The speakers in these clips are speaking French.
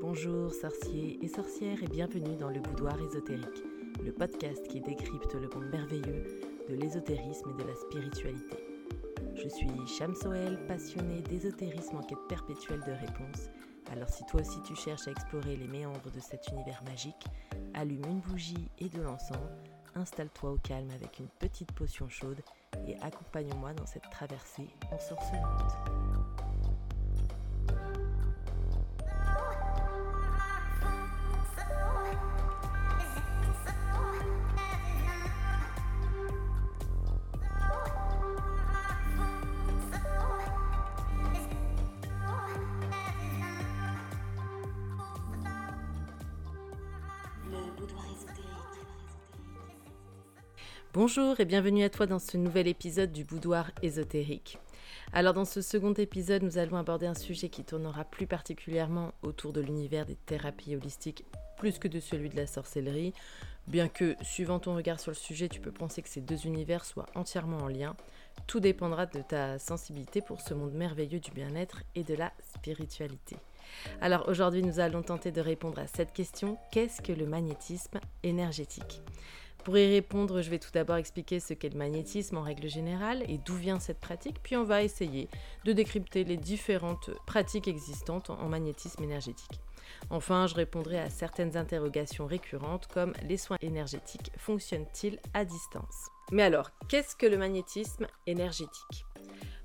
Bonjour sorciers et sorcières et bienvenue dans le boudoir ésotérique, le podcast qui décrypte le monde merveilleux de l'ésotérisme et de la spiritualité. Je suis Soel, passionnée d'ésotérisme en quête perpétuelle de réponses. Alors si toi aussi tu cherches à explorer les méandres de cet univers magique, allume une bougie et de l'encens, installe-toi au calme avec une petite potion chaude et accompagne-moi dans cette traversée en Bonjour et bienvenue à toi dans ce nouvel épisode du boudoir ésotérique. Alors dans ce second épisode, nous allons aborder un sujet qui tournera plus particulièrement autour de l'univers des thérapies holistiques plus que de celui de la sorcellerie, bien que suivant ton regard sur le sujet, tu peux penser que ces deux univers soient entièrement en lien. Tout dépendra de ta sensibilité pour ce monde merveilleux du bien-être et de la spiritualité. Alors aujourd'hui, nous allons tenter de répondre à cette question, qu'est-ce que le magnétisme énergétique? Pour y répondre, je vais tout d'abord expliquer ce qu'est le magnétisme en règle générale et d'où vient cette pratique, puis on va essayer de décrypter les différentes pratiques existantes en magnétisme énergétique. Enfin, je répondrai à certaines interrogations récurrentes comme les soins énergétiques fonctionnent-ils à distance? Mais alors, qu'est-ce que le magnétisme énergétique?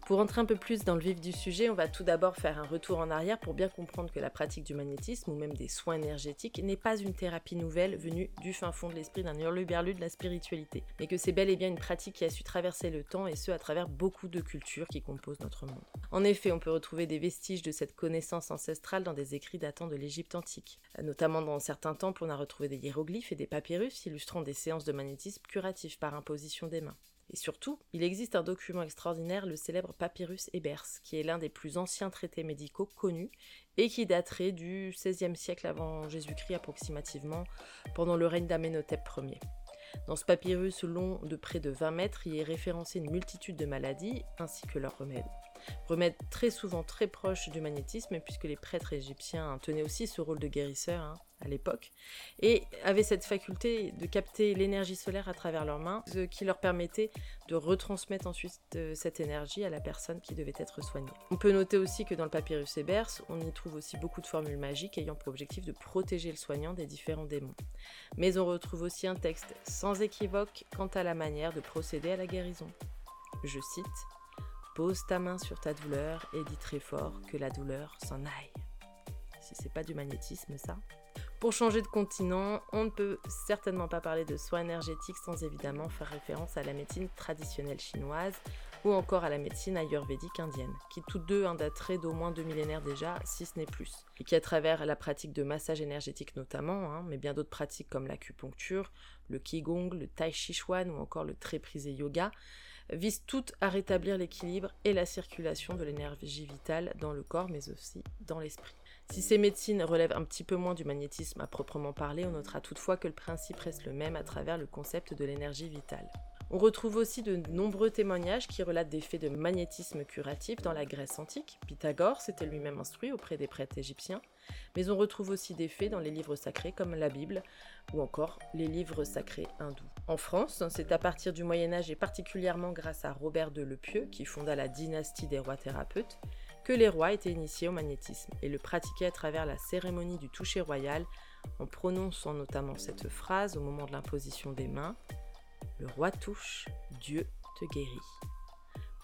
Pour entrer un peu plus dans le vif du sujet, on va tout d'abord faire un retour en arrière pour bien comprendre que la pratique du magnétisme ou même des soins énergétiques n'est pas une thérapie nouvelle venue du fin fond de l'esprit d'un hurluberlu de la spiritualité, mais que c'est bel et bien une pratique qui a su traverser le temps et ce à travers beaucoup de cultures qui composent notre monde. En effet, on peut retrouver des vestiges de cette connaissance ancestrale dans des écrits datant de l'Égypte antique. Notamment dans certains temples, on a retrouvé des hiéroglyphes et des papyrus illustrant des séances de magnétisme curatif par imposition des mains. Et surtout, il existe un document extraordinaire, le célèbre Papyrus Ebers, qui est l'un des plus anciens traités médicaux connus et qui daterait du XVIe siècle avant Jésus-Christ approximativement, pendant le règne d'Amenhotep Ier. Dans ce papyrus long de près de 20 mètres, il est référencé une multitude de maladies ainsi que leurs remèdes. Remèdes très souvent très proches du magnétisme, puisque les prêtres égyptiens tenaient aussi ce rôle de guérisseur hein, à l'époque, et avaient cette faculté de capter l'énergie solaire à travers leurs mains, ce qui leur permettait de retransmettre ensuite euh, cette énergie à la personne qui devait être soignée. On peut noter aussi que dans le papyrus Ebers, on y trouve aussi beaucoup de formules magiques ayant pour objectif de protéger le soignant des différents démons. Mais on retrouve aussi un texte sans équivoque quant à la manière de procéder à la guérison. Je cite Pose ta main sur ta douleur et dis très fort que la douleur s'en aille. Si c'est pas du magnétisme, ça. Pour changer de continent, on ne peut certainement pas parler de soins énergétiques sans évidemment faire référence à la médecine traditionnelle chinoise ou encore à la médecine ayurvédique indienne, qui toutes deux hein, dateraient d'au moins deux millénaires déjà, si ce n'est plus, et qui à travers la pratique de massage énergétique notamment, hein, mais bien d'autres pratiques comme l'acupuncture, le qigong, le tai chi chuan ou encore le très prisé yoga, visent toutes à rétablir l'équilibre et la circulation de l'énergie vitale dans le corps mais aussi dans l'esprit. Si ces médecines relèvent un petit peu moins du magnétisme à proprement parler, on notera toutefois que le principe reste le même à travers le concept de l'énergie vitale. On retrouve aussi de nombreux témoignages qui relatent des faits de magnétisme curatif dans la Grèce antique. Pythagore s'était lui-même instruit auprès des prêtres égyptiens, mais on retrouve aussi des faits dans les livres sacrés comme la Bible ou encore les livres sacrés hindous. En France, c'est à partir du Moyen Âge et particulièrement grâce à Robert de Lepieux, qui fonda la dynastie des rois thérapeutes, que les rois étaient initiés au magnétisme et le pratiquaient à travers la cérémonie du toucher royal en prononçant notamment cette phrase au moment de l'imposition des mains le roi touche, Dieu te guérit.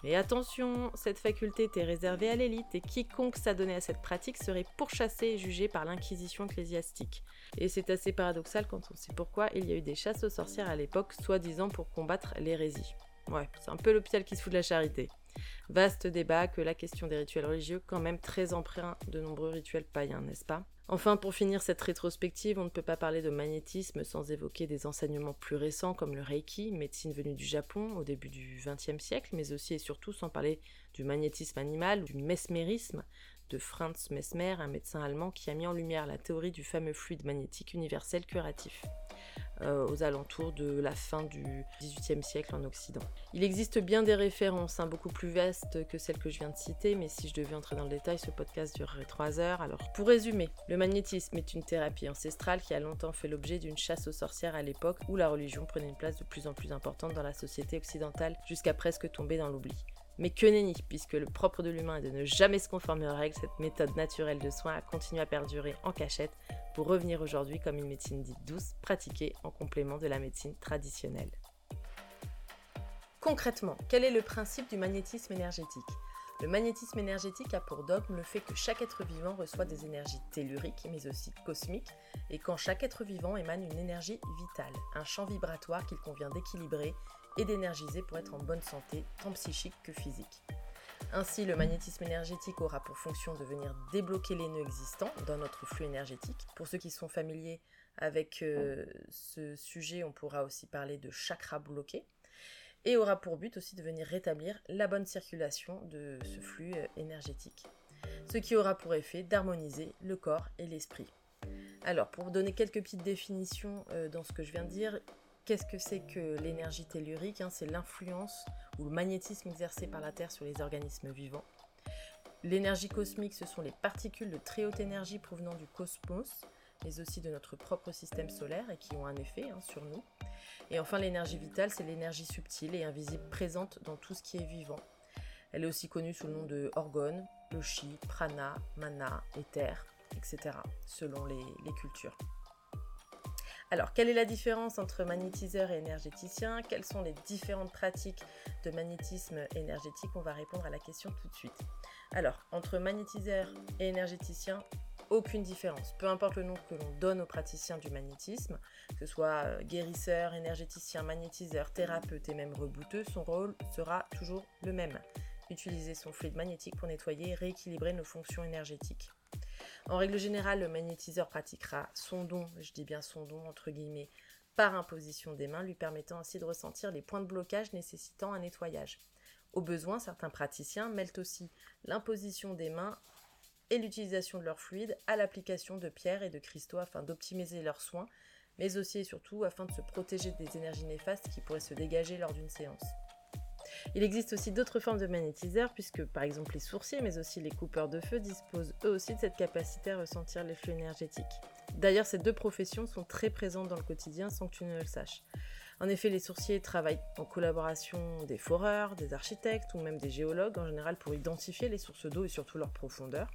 Mais attention, cette faculté était réservée à l'élite et quiconque s'adonnait à cette pratique serait pourchassé et jugé par l'inquisition ecclésiastique. Et c'est assez paradoxal quand on sait pourquoi il y a eu des chasses aux sorcières à l'époque, soi-disant pour combattre l'hérésie. Ouais, c'est un peu l'hôpital qui se fout de la charité. Vaste débat que la question des rituels religieux, quand même très emprunt de nombreux rituels païens, n'est-ce pas? Enfin, pour finir cette rétrospective, on ne peut pas parler de magnétisme sans évoquer des enseignements plus récents comme le Reiki, médecine venue du Japon au début du XXe siècle, mais aussi et surtout sans parler du magnétisme animal ou du mesmérisme de Franz Mesmer, un médecin allemand qui a mis en lumière la théorie du fameux fluide magnétique universel curatif. Euh, aux alentours de la fin du XVIIIe siècle en Occident. Il existe bien des références, hein, beaucoup plus vastes que celles que je viens de citer, mais si je devais entrer dans le détail, ce podcast durerait trois heures. Alors, pour résumer, le magnétisme est une thérapie ancestrale qui a longtemps fait l'objet d'une chasse aux sorcières à l'époque où la religion prenait une place de plus en plus importante dans la société occidentale jusqu'à presque tomber dans l'oubli. Mais que nenni, puisque le propre de l'humain est de ne jamais se conformer aux règles, cette méthode naturelle de soins a continué à perdurer en cachette pour revenir aujourd'hui comme une médecine dite douce, pratiquée en complément de la médecine traditionnelle. Concrètement, quel est le principe du magnétisme énergétique? Le magnétisme énergétique a pour dogme le fait que chaque être vivant reçoit des énergies telluriques mais aussi cosmiques et quand chaque être vivant émane une énergie vitale, un champ vibratoire qu'il convient d'équilibrer et d'énergiser pour être en bonne santé, tant psychique que physique. Ainsi, le magnétisme énergétique aura pour fonction de venir débloquer les nœuds existants dans notre flux énergétique. Pour ceux qui sont familiers avec euh, ce sujet, on pourra aussi parler de chakra bloqué et aura pour but aussi de venir rétablir la bonne circulation de ce flux euh, énergétique. Ce qui aura pour effet d'harmoniser le corps et l'esprit. Alors, pour donner quelques petites définitions euh, dans ce que je viens de dire, Qu'est-ce que c'est que l'énergie tellurique hein C'est l'influence ou le magnétisme exercé par la Terre sur les organismes vivants. L'énergie cosmique, ce sont les particules de très haute énergie provenant du cosmos, mais aussi de notre propre système solaire et qui ont un effet hein, sur nous. Et enfin, l'énergie vitale, c'est l'énergie subtile et invisible présente dans tout ce qui est vivant. Elle est aussi connue sous le nom de orgone, prana, mana, éther, etc., selon les cultures. Alors, quelle est la différence entre magnétiseur et énergéticien? Quelles sont les différentes pratiques de magnétisme énergétique? On va répondre à la question tout de suite. Alors, entre magnétiseur et énergéticien, aucune différence. Peu importe le nom que l'on donne aux praticiens du magnétisme, que ce soit euh, guérisseur, énergéticien, magnétiseur, thérapeute et même rebouteux, son rôle sera toujours le même. Utiliser son fluide magnétique pour nettoyer et rééquilibrer nos fonctions énergétiques. En règle générale, le magnétiseur pratiquera son don, je dis bien son don entre guillemets, par imposition des mains, lui permettant ainsi de ressentir les points de blocage nécessitant un nettoyage. Au besoin, certains praticiens mêlent aussi l'imposition des mains et l'utilisation de leur fluide à l'application de pierres et de cristaux afin d'optimiser leurs soins, mais aussi et surtout afin de se protéger des énergies néfastes qui pourraient se dégager lors d'une séance. Il existe aussi d'autres formes de magnétiseurs, puisque par exemple les sourciers, mais aussi les coupeurs de feu disposent eux aussi de cette capacité à ressentir les flux énergétiques. D'ailleurs, ces deux professions sont très présentes dans le quotidien sans que tu ne le saches. En effet, les sourciers travaillent en collaboration des foreurs, des architectes ou même des géologues en général pour identifier les sources d'eau et surtout leur profondeur.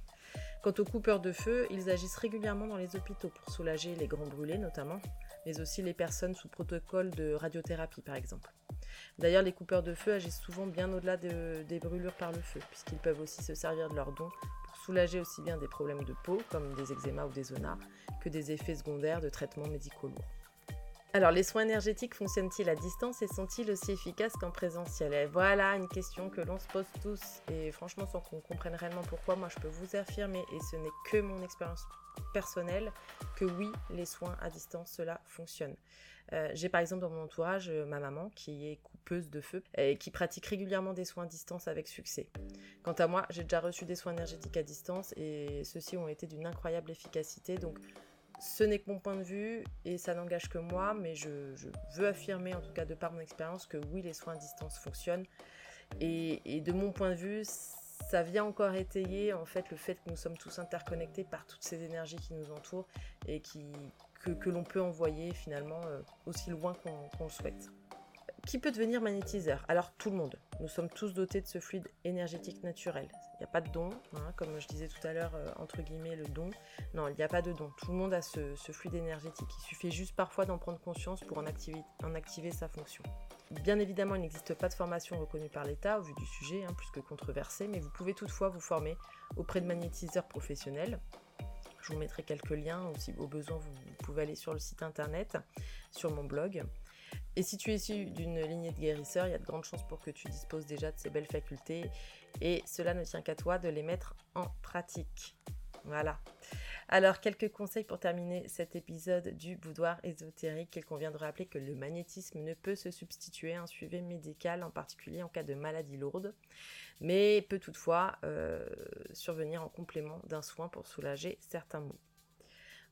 Quant aux coupeurs de feu, ils agissent régulièrement dans les hôpitaux pour soulager les grands brûlés notamment, mais aussi les personnes sous protocole de radiothérapie par exemple. D'ailleurs, les coupeurs de feu agissent souvent bien au-delà des brûlures par le feu, puisqu'ils peuvent aussi se servir de leurs dons pour soulager aussi bien des problèmes de peau, comme des eczémas ou des zonas, que des effets secondaires de traitements médicaux lourds. Alors, les soins énergétiques fonctionnent-ils à distance et sont-ils aussi efficaces qu'en présentiel? Et voilà une question que l'on se pose tous. Et franchement, sans qu'on comprenne réellement pourquoi, moi je peux vous affirmer, et ce n'est que mon expérience personnelle, que oui, les soins à distance, cela fonctionne. Euh, j'ai par exemple dans mon entourage euh, ma maman qui est coupeuse de feu et qui pratique régulièrement des soins à distance avec succès. Quant à moi, j'ai déjà reçu des soins énergétiques à distance et ceux-ci ont été d'une incroyable efficacité. Donc ce n'est que mon point de vue et ça n'engage que moi, mais je, veux affirmer, en tout cas de par mon expérience, que oui, les soins à distance fonctionnent. Et, de mon point de vue, ça vient encore étayer en fait le fait que nous sommes tous interconnectés par toutes ces énergies qui nous entourent et que, l'on peut envoyer finalement euh, aussi loin qu'on le souhaite. Qui peut devenir magnétiseur? Alors tout le monde. Nous sommes tous dotés de ce fluide énergétique naturel. Il n'y a pas de don, hein, comme je disais tout à l'heure, euh, entre guillemets, le don. Non, il n'y a pas de don. Tout le monde a ce, fluide énergétique. Il suffit juste parfois d'en prendre conscience pour en activer, sa fonction. Bien évidemment, il n'existe pas de formation reconnue par l'État au vu du sujet, hein, plus que controversé, mais vous pouvez toutefois vous former auprès de magnétiseurs professionnels. Je vous mettrai quelques liens, aussi au besoin, vous pouvez aller sur le site internet, sur mon blog. Et si tu es issu d'une lignée de guérisseurs, il y a de grandes chances pour que tu disposes déjà de ces belles facultés et cela ne tient qu'à toi de les mettre en pratique. Voilà. Alors, quelques conseils pour terminer cet épisode du boudoir ésotérique. Il convient de rappeler que le magnétisme ne peut se substituer à un suivi médical, en particulier en cas de maladie lourde, mais peut toutefois euh, survenir en complément d'un soin pour soulager certains maux.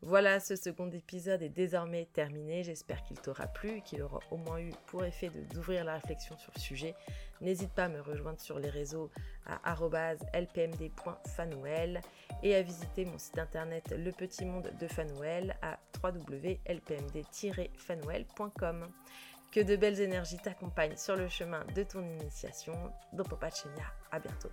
Voilà, ce second épisode est désormais terminé. J'espère qu'il t'aura plu, qu'il aura au moins eu pour effet d'ouvrir la réflexion sur le sujet. N'hésite pas à me rejoindre sur les réseaux à lpmd.fanouel et à visiter mon site internet Le Petit Monde de Fanouel à www.lpmd-fanouel.com. Que de belles énergies t'accompagnent sur le chemin de ton initiation. Dopopacenia, à bientôt.